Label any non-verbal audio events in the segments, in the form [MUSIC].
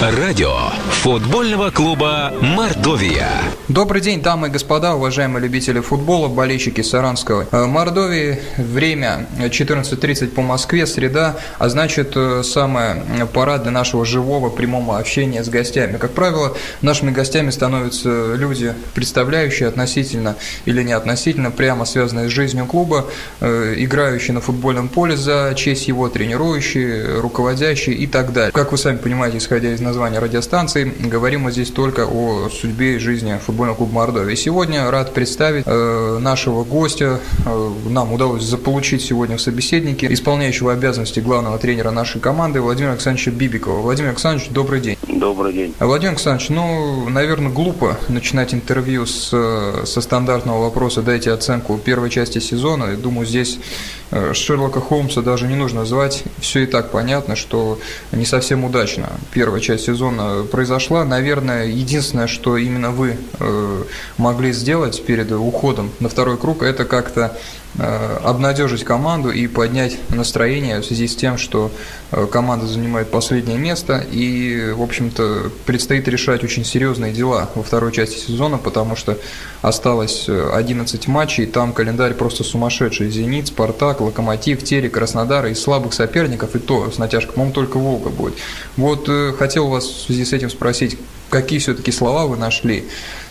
Радио футбольного клуба «Мордовия». Добрый день, дамы и господа, уважаемые любители футбола, болельщики Саранского э, Мордовии. Время 14.30 по Москве, среда, а значит, э, самое пора для нашего живого прямого общения с гостями. Как правило, нашими гостями становятся люди, представляющие относительно или не относительно, прямо связанные с жизнью клуба, э, играющие на футбольном поле за честь его, тренирующие, руководящие и так далее. Как вы сами понимаете, исходя из названия радиостанции, говорим мы здесь только о судьбе и жизни футбольного клуба Мордовии. Сегодня рад представить э, нашего гостя. Э, нам удалось заполучить сегодня в собеседнике исполняющего обязанности главного тренера нашей команды Владимира Александровича Бибикова. Владимир Александрович, добрый день. Добрый день. Владимир Александрович, ну, наверное, глупо начинать интервью с, со стандартного вопроса «дайте оценку первой части сезона». Думаю, здесь Шерлока Холмса даже не нужно звать. Все и так понятно, что не совсем удачно первая часть сезона произошла. Наверное, единственное, что именно вы э, могли сделать перед уходом на второй круг, это как-то э, обнадежить команду и поднять настроение в связи с тем, что э, команда занимает последнее место и, в общем-то, предстоит решать очень серьезные дела во второй части сезона, потому что осталось 11 матчей, и там календарь просто сумасшедший. «Зенит», «Спартак», «Локомотив», «Терек», «Краснодар» и слабых соперников, и то с натяжкой, по-моему, только «Волга» будет. Вот хотел вас в связи с этим спросить, какие все-таки слова вы нашли?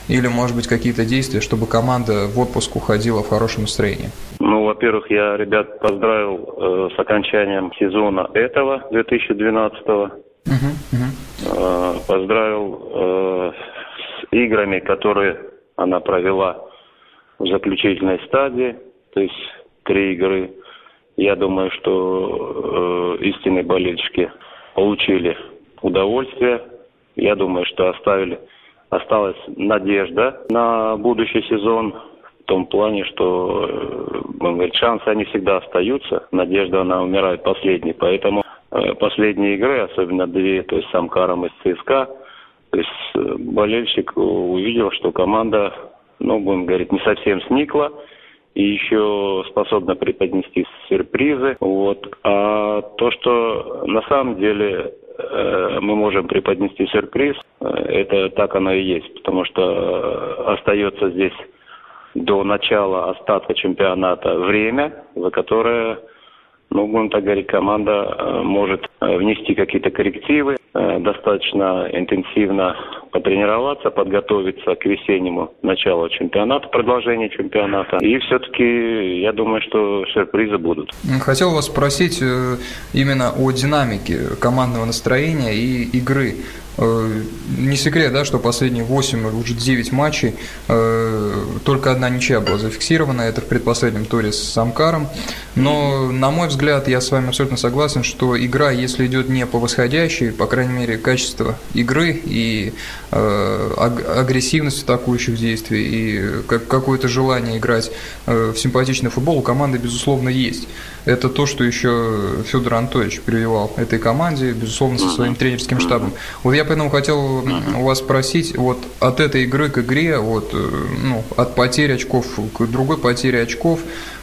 Или, может быть, какие-то действия, чтобы команда в отпуск уходила в хорошем настроении? Ну, во-первых, я ребят поздравил э, с окончанием сезона этого, 2012 -го. Uh-huh, uh-huh. Э, поздравил э, с играми, которые она провела в заключительной стадии, то есть три игры. Я думаю, что э, истинные болельщики получили удовольствие. Я думаю, что оставили, осталась надежда на будущий сезон в том плане, что э, говорить, шансы они всегда остаются. Надежда, она умирает последней. Поэтому э, последние игры, особенно две, то есть с Амкаром и с ЦСКА, то есть э, болельщик увидел, что команда, ну, будем говорить, не совсем сникла и еще способна преподнести сюрпризы. Вот. А то, что на самом деле мы можем преподнести сюрприз, э, это так оно и есть, потому что э, остается здесь до начала остатка чемпионата время, за которое, ну, будем так говорить, команда может внести какие-то коррективы, достаточно интенсивно потренироваться, подготовиться к весеннему началу чемпионата, продолжению чемпионата. И все-таки я думаю, что сюрпризы будут. Хотел вас спросить э, именно о динамике командного настроения и игры. Э, не секрет, да, что последние 8 или уже 9 матчей э, только одна ничья была зафиксирована, это в предпоследнем туре с Самкаром. Но, на мой взгляд, я с вами абсолютно согласен, что игра, если идет не по восходящей, по крайней мере, качество игры и э, агрессивность атакующих действий и какое-то желание играть в симпатичный футбол у команды, безусловно, есть. Это то, что еще Федор Анатольевич прививал этой команде, безусловно, со своим тренерским штабом. Вот я поэтому хотел у вас спросить, вот от этой игры к игре, вот, э, ну, от потери очков к другой потере очков,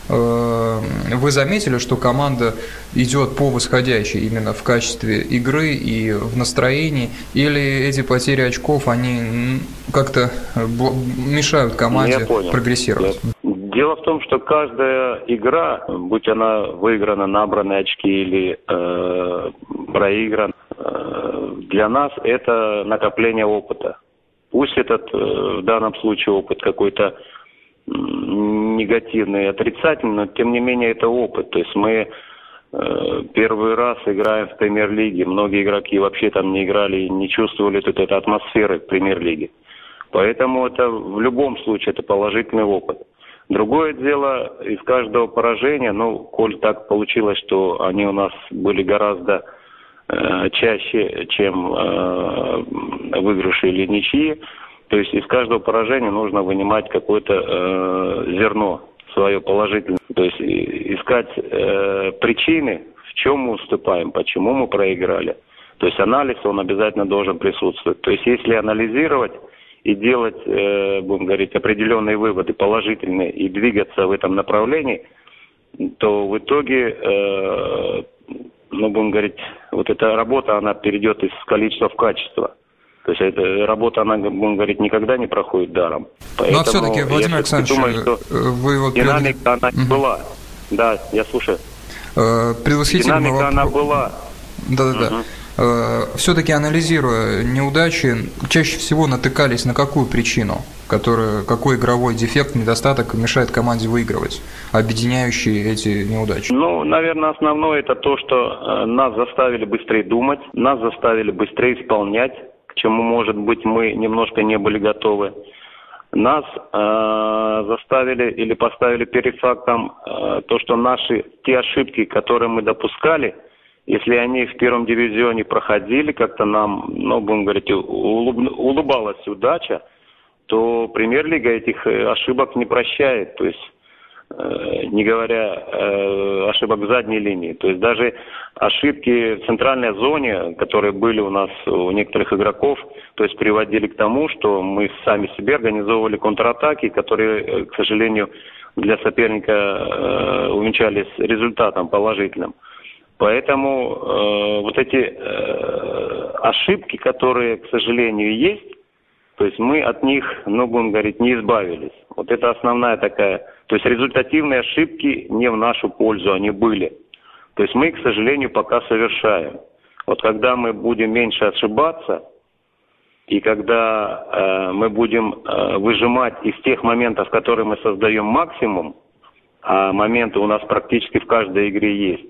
э, вы заметили, что команда идет по восходящей именно в качестве игры и в настроении, или эти потери очков, они как-то мешают команде прогрессировать? Дело в том, что каждая игра, будь она выиграна, набраны очки или э, проиграна, э, для нас это накопление опыта. Пусть этот э, в данном случае опыт какой-то негативный, отрицательный, но тем не менее это опыт. То есть мы э, первый раз играем в премьер-лиге. Многие игроки вообще там не играли и не чувствовали тут этой атмосферы премьер-лиги. Поэтому это в любом случае это положительный опыт. Другое дело, из каждого поражения, ну, коль так получилось, что они у нас были гораздо чаще, чем э, выигрыши или ничьи, то есть из каждого поражения нужно вынимать какое-то э, зерно свое положительное. То есть искать э, причины, в чем мы уступаем, почему мы проиграли. То есть анализ, он обязательно должен присутствовать. То есть если анализировать и делать, э, будем говорить, определенные выводы положительные и двигаться в этом направлении, то в итоге э, ну, будем говорить, вот эта работа, она перейдет из количества в качество. То есть эта работа, она, будем говорить, никогда не проходит даром. Поэтому Но а все-таки, Владимир Александрович, думаю, что вы вот... Динамика, она угу. была. Да, я слушаю. Э, Динамика, она была. Да-да-да. Угу. Э, все-таки анализируя неудачи, чаще всего натыкались на какую причину, которая, какой игровой дефект, недостаток мешает команде выигрывать, объединяющий эти неудачи? Ну, наверное, основное это то, что э, нас заставили быстрее думать, нас заставили быстрее исполнять, к чему, может быть, мы немножко не были готовы. Нас э, заставили или поставили перед фактом э, то, что наши те ошибки, которые мы допускали – если они в первом дивизионе проходили, как-то нам, ну, будем говорить, улыб, улыбалась удача, то премьер-лига этих э, ошибок не прощает. То есть э, не говоря э, ошибок в задней линии. То есть даже ошибки в центральной зоне, которые были у нас у некоторых игроков, то есть приводили к тому, что мы сами себе организовывали контратаки, которые, к сожалению, для соперника увенчались результатом положительным. Поэтому э, вот эти э, ошибки, которые, к сожалению, есть, то есть мы от них, ну, будем говорить, не избавились. Вот это основная такая. То есть результативные ошибки не в нашу пользу, они были. То есть мы, к сожалению, пока совершаем. Вот когда мы будем меньше ошибаться, и когда э, мы будем э, выжимать из тех моментов, которые мы создаем максимум, а моменты у нас практически в каждой игре есть,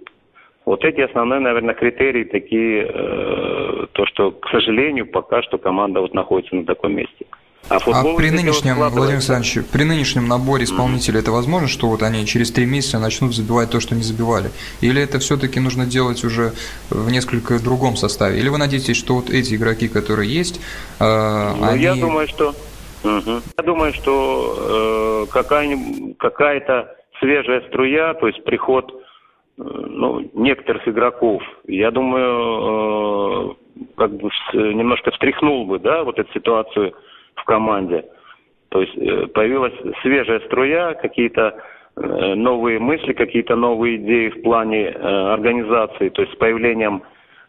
вот эти основные, наверное, критерии такие, э, то, что, к сожалению, пока что команда вот находится на таком месте. А, а при нынешнем, Владимир Александрович, при нынешнем наборе исполнителей mm-hmm. это возможно, что вот они через три месяца начнут забивать то, что не забивали? Или это все-таки нужно делать уже в несколько другом составе? Или вы надеетесь, что вот эти игроки, которые есть, э, ну, они... Я думаю, что... Угу. Я думаю, что э, какая- какая-то свежая струя, то есть приход ну, некоторых игроков, я думаю, э, как бы немножко встряхнул бы, да, вот эту ситуацию в команде. То есть э, появилась свежая струя, какие-то э, новые мысли, какие-то новые идеи в плане организации, то есть с появлением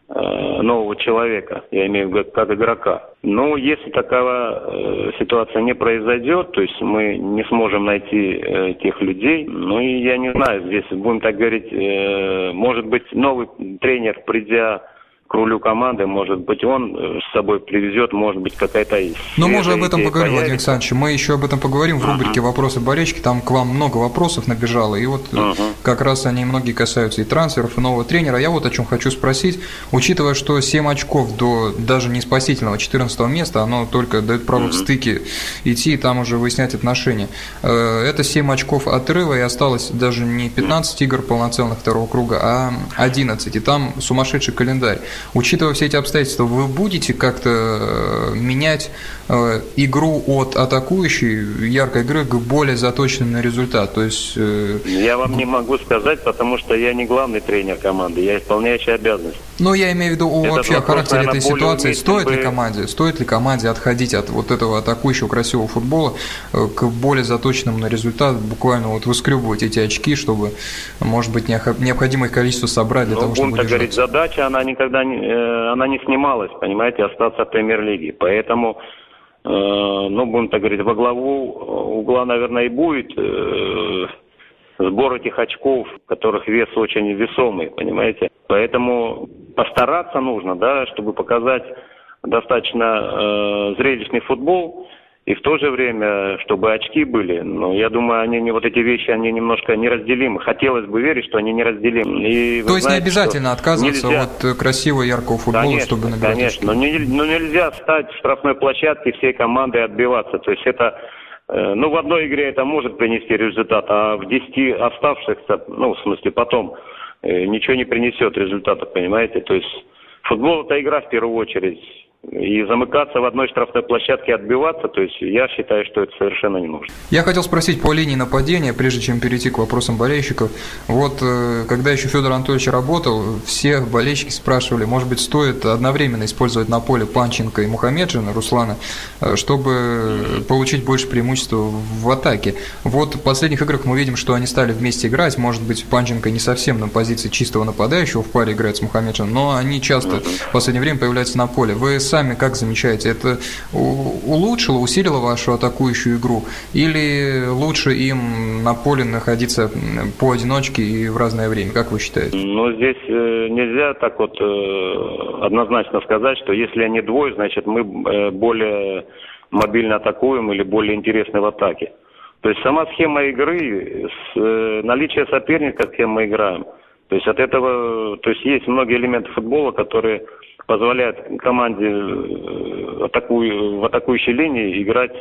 нового человека, я имею в виду как игрока. Но если такая э, ситуация не произойдет, то есть мы не сможем найти э, тех людей, ну и я не знаю, здесь будем так говорить, э, может быть новый тренер, придя к рулю команды, может быть, он э, с собой привезет, может быть, какая-то Ну, мы уже об этом поговорим, Владимир Александрович. Мы еще об этом поговорим в рубрике. «Вопросы болельщики». Там к вам много вопросов набежало, и вот uh-huh. как раз они многие касаются и трансферов, и нового тренера. Я вот о чем хочу спросить. Учитывая, что 7 очков до даже не спасительного 14 места, оно только дает право uh-huh. в стыке идти и там уже выяснять отношения. Э, это 7 очков отрыва, и осталось даже не 15 игр полноценных второго круга, а 11. И там сумасшедший календарь. Учитывая все эти обстоятельства, вы будете как-то э, менять э, игру от атакующей яркой игры к более заточенной на результат? То есть... Э, я вам не могу сказать, потому что я не главный тренер команды, я исполняющий обязанность. Ну, я имею в виду о, вообще вопрос, характере наверное, этой ситуации. Стоит бы... ли команде, стоит ли команде отходить от вот этого атакующего красивого футбола к более заточенному на результат, буквально вот выскребывать эти очки, чтобы, может быть, необходимое количество собрать для ну, того, чтобы удержаться? говорить, задача, она никогда э, она не снималась, понимаете, остаться в премьер-лиге. Поэтому, э, ну, будем так говорить, во главу угла, наверное, и будет э, сбор этих очков, которых вес очень весомый, понимаете. Поэтому постараться нужно, да, чтобы показать достаточно э, зрелищный футбол, и в то же время, чтобы очки были. Но я думаю, они не вот эти вещи, они немножко неразделимы. Хотелось бы верить, что они неразделимы. И, то есть знаете, не обязательно отказываться нельзя... от красивого яркого футбола, конечно, чтобы набирать Конечно, очки. но, не, но нельзя стать в штрафной площадке всей командой и отбиваться. То есть это э, ну, в одной игре это может принести результат, а в десяти оставшихся, ну, в смысле, потом э, ничего не принесет результата, понимаете? То есть футбол – это игра в первую очередь. И замыкаться в одной штрафной площадке отбиваться, то есть я считаю, что это совершенно не нужно. Я хотел спросить по линии нападения, прежде чем перейти к вопросам болельщиков. Вот э, когда еще Федор Анатольевич работал, все болельщики спрашивали, может быть, стоит одновременно использовать на поле Панченко и Мухамеджина, Руслана, э, чтобы получить больше преимущества в атаке. Вот в последних играх мы видим, что они стали вместе играть. Может быть, Панченко не совсем на позиции чистого нападающего в паре играет с Мухамеджином, но они часто в последнее время появляются на поле. Вы сами как замечаете, это улучшило, усилило вашу атакующую игру? Или лучше им на поле находиться поодиночке и в разное время? Как вы считаете? Ну, здесь э, нельзя так вот э, однозначно сказать, что если они двое, значит мы э, более мобильно атакуем или более интересны в атаке. То есть сама схема игры, наличие соперника, с кем мы играем, то есть от этого, то есть есть многие элементы футбола, которые позволяют команде э, атакую, в атакующей линии играть,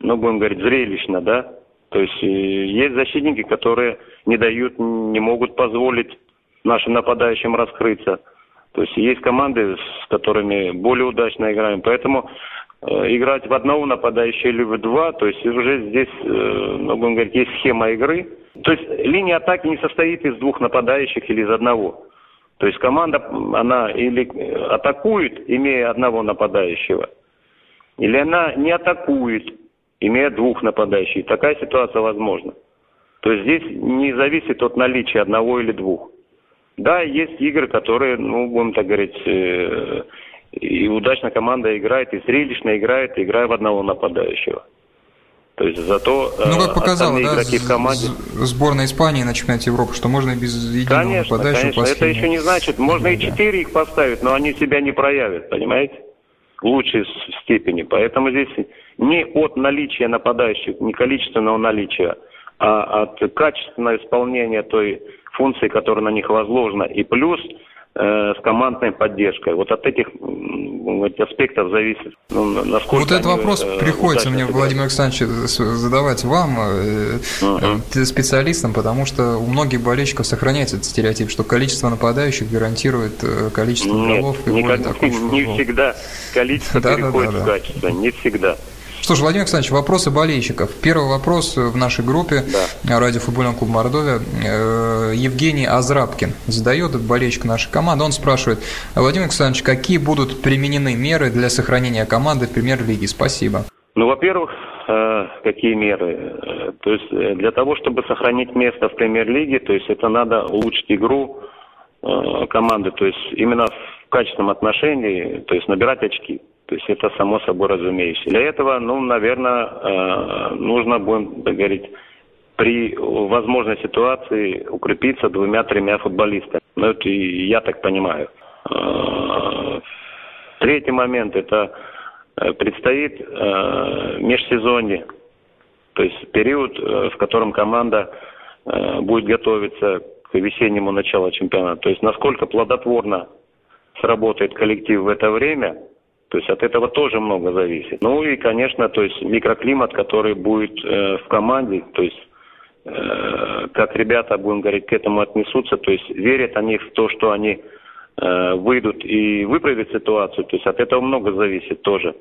ну, будем говорить, зрелищно, да. То есть э, есть защитники, которые не дают, не могут позволить нашим нападающим раскрыться. То есть есть команды, с которыми более удачно играем. Поэтому э, играть в одного нападающего или в два, то есть уже здесь, ну, будем говорить, есть схема игры. То есть линия атаки не состоит из двух нападающих или из одного. То есть команда, она или атакует, имея одного нападающего, или она не атакует, имея двух нападающих. Такая ситуация возможна. То есть здесь не зависит от наличия одного или двух. Да, есть игры, которые, ну, будем так говорить, э, и удачно команда играет, и зрелищно играет, играя в одного нападающего. То есть зато э, ну, как показало, да, игроки в команде... Сборная Испании на чемпионате Европы, что можно и без единого конечно, нападающего конечно. Это еще не значит, можно и четыре их поставить, но они себя не проявят, понимаете? В лучшей степени. Поэтому здесь не от наличия нападающих, не количественного наличия, а от качественного исполнения той функции, которая на них возложена. И плюс Э, с командной поддержкой. Вот от этих аспектов зависит, ну, насколько... Вот этот вопрос э, приходится мне, Владимир Александрович, задавать вам, uh-huh. специалистам, потому что у многих болельщиков сохраняется этот стереотип, что количество нападающих гарантирует количество Нет, голов и никак, [LAUGHS] не всегда количество да, переходит да, да, в качество, не всегда. Что ж, Владимир Александрович, вопросы болельщиков. Первый вопрос в нашей группе да. радио футбольного клуба Мордовия. Э, Евгений Азрабкин задает болельщик нашей команды. Он спрашивает, Владимир Александрович, какие будут применены меры для сохранения команды в премьер-лиге? Спасибо. Ну, во-первых, э, какие меры? Э, то есть для того, чтобы сохранить место в премьер-лиге, то есть это надо улучшить игру команды, то есть именно в качественном отношении, то есть набирать очки. То есть это само собой разумеется. Для этого, ну, наверное, э, нужно, будем говорить, при возможной ситуации укрепиться двумя-тремя футболистами. Ну, это и я так понимаю. Э, третий момент – это э, предстоит межсезонье, то есть период, в котором команда будет готовиться к весеннему началу чемпионата. То есть насколько плодотворно сработает коллектив в это время – то есть от этого тоже много зависит. Ну и, конечно, то есть микроклимат, который будет э, в команде, то есть э, как ребята, будем говорить, к этому отнесутся, то есть верят они в то, что они э, выйдут и выправят ситуацию, то есть от этого много зависит тоже.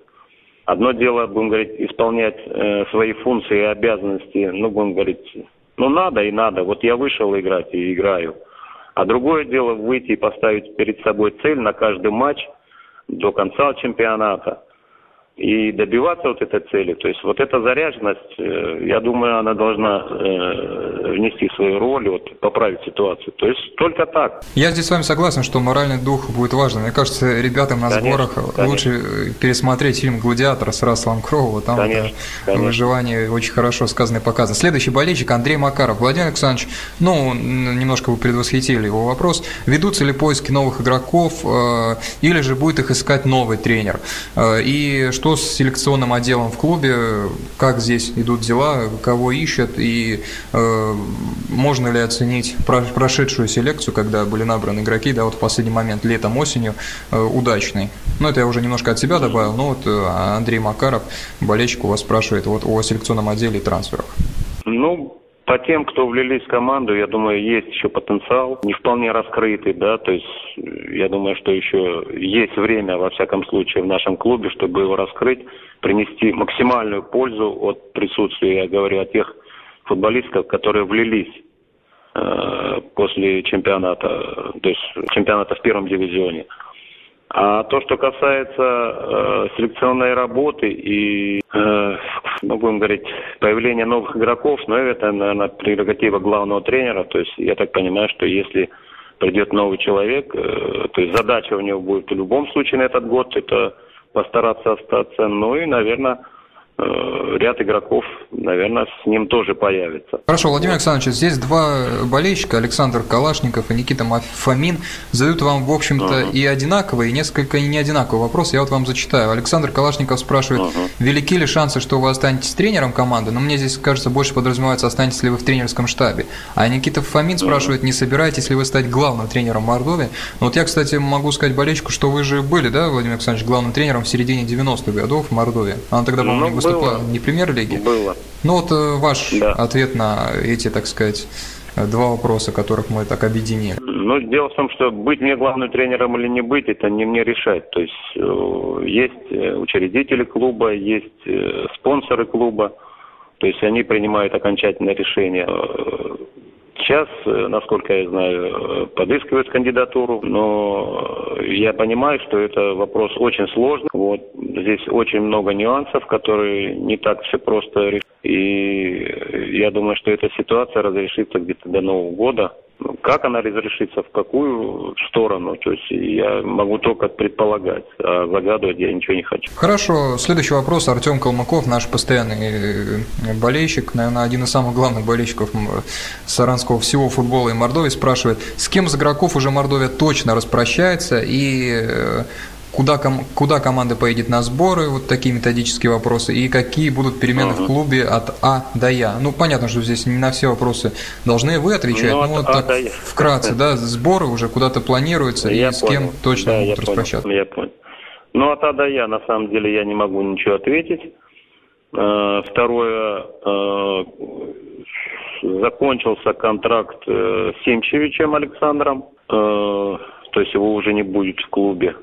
Одно дело, будем говорить, исполнять э, свои функции и обязанности, ну, будем говорить, ну, надо и надо, вот я вышел играть и играю. А другое дело выйти и поставить перед собой цель на каждый матч – до конца чемпионата и добиваться вот этой цели. То есть вот эта заряженность, э, я думаю, она должна э, внести свою роль, вот, поправить ситуацию. То есть только так. Я здесь с вами согласен, что моральный дух будет важен. Мне кажется, ребятам на конечно, сборах конечно. лучше пересмотреть фильм «Гладиатор» с Расселом Кроу. Там конечно, конечно. выживание очень хорошо сказано и показано. Следующий болельщик Андрей Макаров. Владимир Александрович, ну, немножко вы предвосхитили его вопрос. Ведутся ли поиски новых игроков э, или же будет их искать новый тренер? И что что с селекционным отделом в клубе, как здесь идут дела, кого ищут и э, можно ли оценить прошедшую селекцию, когда были набраны игроки, да, вот в последний момент, летом, осенью, э, удачный. Ну, это я уже немножко от себя добавил, но вот э, Андрей Макаров, болельщик, у вас спрашивает вот о селекционном отделе и трансферах. Ну, по тем, кто влились в команду, я думаю, есть еще потенциал, не вполне раскрытый, да, то есть я думаю, что еще есть время, во всяком случае, в нашем клубе, чтобы его раскрыть, принести максимальную пользу от присутствия, я говорю, о тех футболистов, которые влились э, после чемпионата, то есть чемпионата в первом дивизионе. А то, что касается э, селекционной работы и, э, ну, будем говорить, появления новых игроков, ну, это, наверное, прерогатива главного тренера. То есть я так понимаю, что если придет новый человек, э, то есть задача у него будет в любом случае на этот год, это постараться остаться. Ну и, наверное, ряд игроков, наверное, с ним тоже появится. Хорошо, Владимир Александрович, здесь два болельщика, Александр Калашников и Никита Фомин, задают вам, в общем-то, uh-huh. и одинаковые, и несколько не одинаковые вопросы. Я вот вам зачитаю. Александр Калашников спрашивает, uh-huh. велики ли шансы, что вы останетесь тренером команды? Но мне здесь, кажется, больше подразумевается, останетесь ли вы в тренерском штабе. А Никита Фомин uh-huh. спрашивает, не собираетесь ли вы стать главным тренером Мордовии? Ну, вот я, кстати, могу сказать болельщику, что вы же были, да, Владимир Александрович, главным тренером в середине 90-х годов в Мордовии. Она тогда, по-моему, выступала было. не премьер-лиги. Было. Ну вот э, ваш да. ответ на эти, так сказать, два вопроса, которых мы так объединили. Ну, дело в том, что быть мне главным тренером или не быть, это не мне решать. То есть э, есть э, учредители клуба, есть спонсоры клуба, то есть они принимают окончательное решение. Сейчас, э, насколько я знаю, э, подыскивают кандидатуру, но я понимаю, что это вопрос очень сложный. Вот здесь очень много нюансов, которые не так все просто решить. И я думаю, что эта ситуация разрешится где-то до Нового года. Ну, как она разрешится, в какую сторону, то есть я могу только предполагать, а загадывать я ничего не хочу. Хорошо, следующий вопрос. Артем Калмыков, наш постоянный э, болельщик, наверное, один из самых главных болельщиков саранского всего футбола и Мордовии, спрашивает, с кем из игроков уже Мордовия точно распрощается и э, куда, ком, куда команда поедет на сборы, вот такие методические вопросы, и какие будут перемены uh-huh. в клубе от А до Я. Ну, понятно, что здесь не на все вопросы должны вы отвечать, ну, но вот а так вкратце, да, сборы уже куда-то планируются, я и понял. с кем точно да, будут распрощаться. Я понял. Ну, от А до Я, на самом деле, я не могу ничего ответить. Э, второе, э, закончился контракт э, с Семчевичем Александром, то есть его уже не будет в клубе.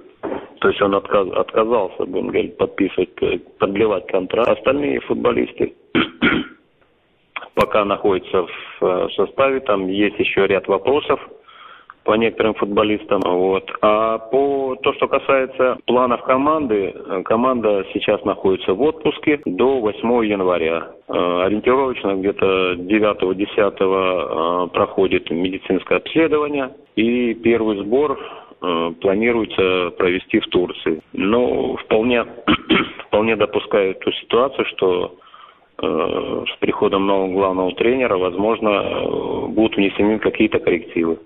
То есть он отказ, отказался, будем говорить, подписывать, э, продлевать контракт. Остальные футболисты [CLEARS THROAT] пока находятся в э, составе, там есть еще ряд вопросов по некоторым футболистам. Вот. А по то, что касается планов команды, э, команда сейчас находится в отпуске до 8 января. Ориентировочно где-то 9-10 проходит медицинское обследование и первый сбор планируется провести в Турции. Но вполне, [CLEARS THROAT] вполне допускаю ту ситуацию, что э, с приходом нового главного тренера, возможно, э, будут внесены какие-то коррективы.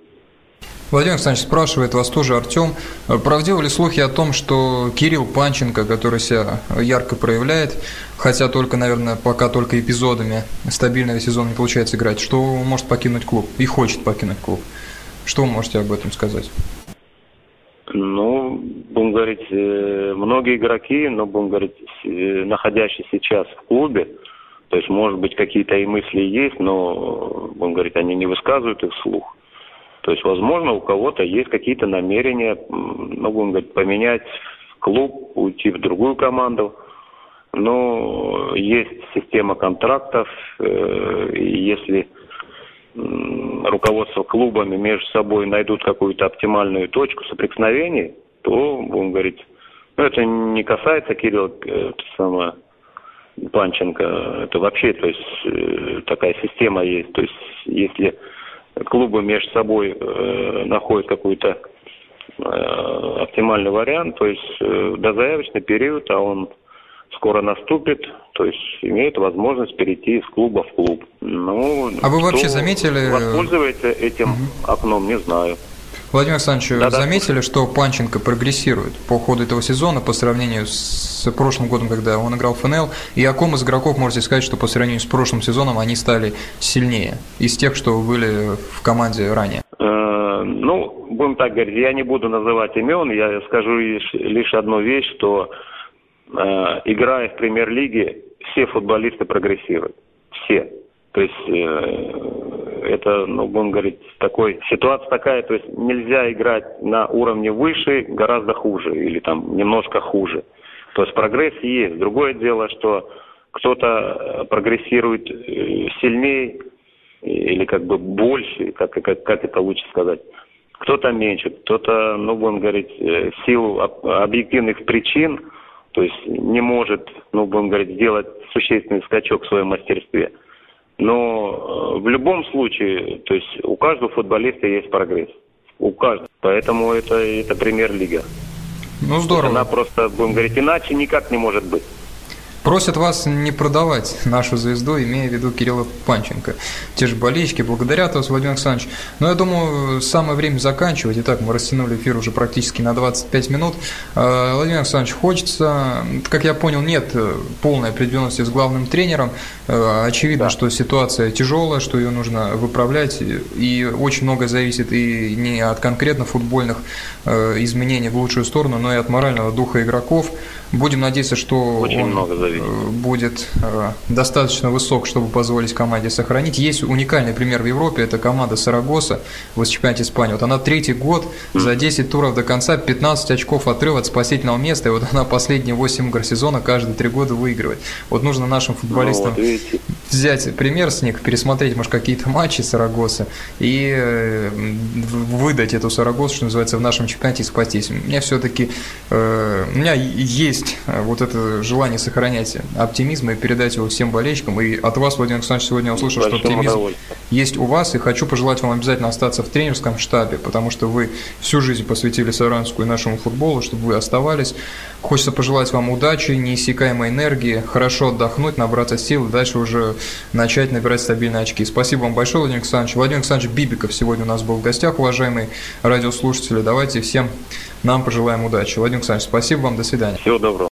Владимир Александрович спрашивает вас тоже, Артем, правдивы ли слухи о том, что Кирилл Панченко, который себя ярко проявляет, хотя только, наверное, пока только эпизодами стабильного сезона не получается играть, что может покинуть клуб и хочет покинуть клуб? Что вы можете об этом сказать? Ну, будем говорить, э, многие игроки, но будем говорить, э, находящиеся сейчас в клубе, то есть, может быть, какие-то и мысли есть, но, будем говорить, они не высказывают их вслух. То есть, возможно, у кого-то есть какие-то намерения, ну, будем говорить, поменять клуб, уйти в другую команду. Но есть система контрактов, э, и если руководство клубами между собой найдут какую-то оптимальную точку соприкосновения, то, будем говорить, ну, это не касается Кирилла э, это самое, Панченко, это вообще, то есть, э, такая система есть. То есть, если клубы между собой э, находят какой-то э, оптимальный вариант, то есть э, дозаявочный период, а он скоро наступит, то есть имеет возможность перейти из клуба в клуб. Ну, а вы вообще заметили... Воспользуется этим угу. окном, не знаю. Владимир Александрович, да, заметили, да. что Панченко прогрессирует по ходу этого сезона по сравнению с прошлым годом, когда он играл в ФНЛ? И о ком из игроков можете сказать, что по сравнению с прошлым сезоном они стали сильнее из тех, что были в команде ранее? Э, ну, будем так говорить, я не буду называть имен, я скажу лишь, лишь одну вещь, что Э, играя в премьер-лиге, все футболисты прогрессируют. Все. То есть э, это, ну, будем говорить, такой ситуация такая, то есть нельзя играть на уровне выше, гораздо хуже или там немножко хуже. То есть прогресс есть. Другое дело, что кто-то э, прогрессирует э, сильнее или как бы больше, как, как, как это лучше сказать. Кто-то меньше, кто-то, ну, будем говорить, в силу объективных причин, то есть не может, ну, будем говорить, сделать существенный скачок в своем мастерстве. Но в любом случае, то есть у каждого футболиста есть прогресс. У каждого. Поэтому это, это премьер-лига. Ну, здорово. Она просто, будем говорить, иначе никак не может быть. Просят вас не продавать нашу звезду, имея в виду Кирилла Панченко. Те же болельщики благодарят вас, Владимир Александрович. Но я думаю, самое время заканчивать. Итак, мы растянули эфир уже практически на 25 минут. Э, Владимир Александрович, хочется, как я понял, нет полной определенности с главным тренером. Э, очевидно, да. что ситуация тяжелая, что ее нужно выправлять. И очень многое зависит и не от конкретно футбольных э, изменений в лучшую сторону, но и от морального духа игроков. Будем надеяться, что Очень он много зависит. Э, будет э, достаточно высок, чтобы позволить команде сохранить. Есть уникальный пример в Европе, это команда Сарагоса в чемпионате Испании. Вот она третий год, за 10 туров до конца, 15 очков отрыв от спасительного места, и вот она последние 8 игр сезона каждые 3 года выигрывает. Вот нужно нашим футболистам ну, вот, взять пример с них, пересмотреть, может, какие-то матчи Сарагоса и э, выдать эту Сарагосу, что называется, в нашем чемпионате и спастись. У меня все-таки, у меня есть вот это желание сохранять оптимизм и передать его всем болельщикам. И от вас, Владимир Александрович, сегодня я услышал, что оптимизм есть у вас. И хочу пожелать вам обязательно остаться в тренерском штабе, потому что вы всю жизнь посвятили Саранску и нашему футболу, чтобы вы оставались. Хочется пожелать вам удачи, неиссякаемой энергии, хорошо отдохнуть, набраться сил и дальше уже начать набирать стабильные очки. Спасибо вам большое, Владимир Александрович. Владимир Александрович Бибиков сегодня у нас был в гостях, уважаемые радиослушатели. Давайте всем нам пожелаем удачи. Владимир Александрович, спасибо вам, до свидания. Всего доброго.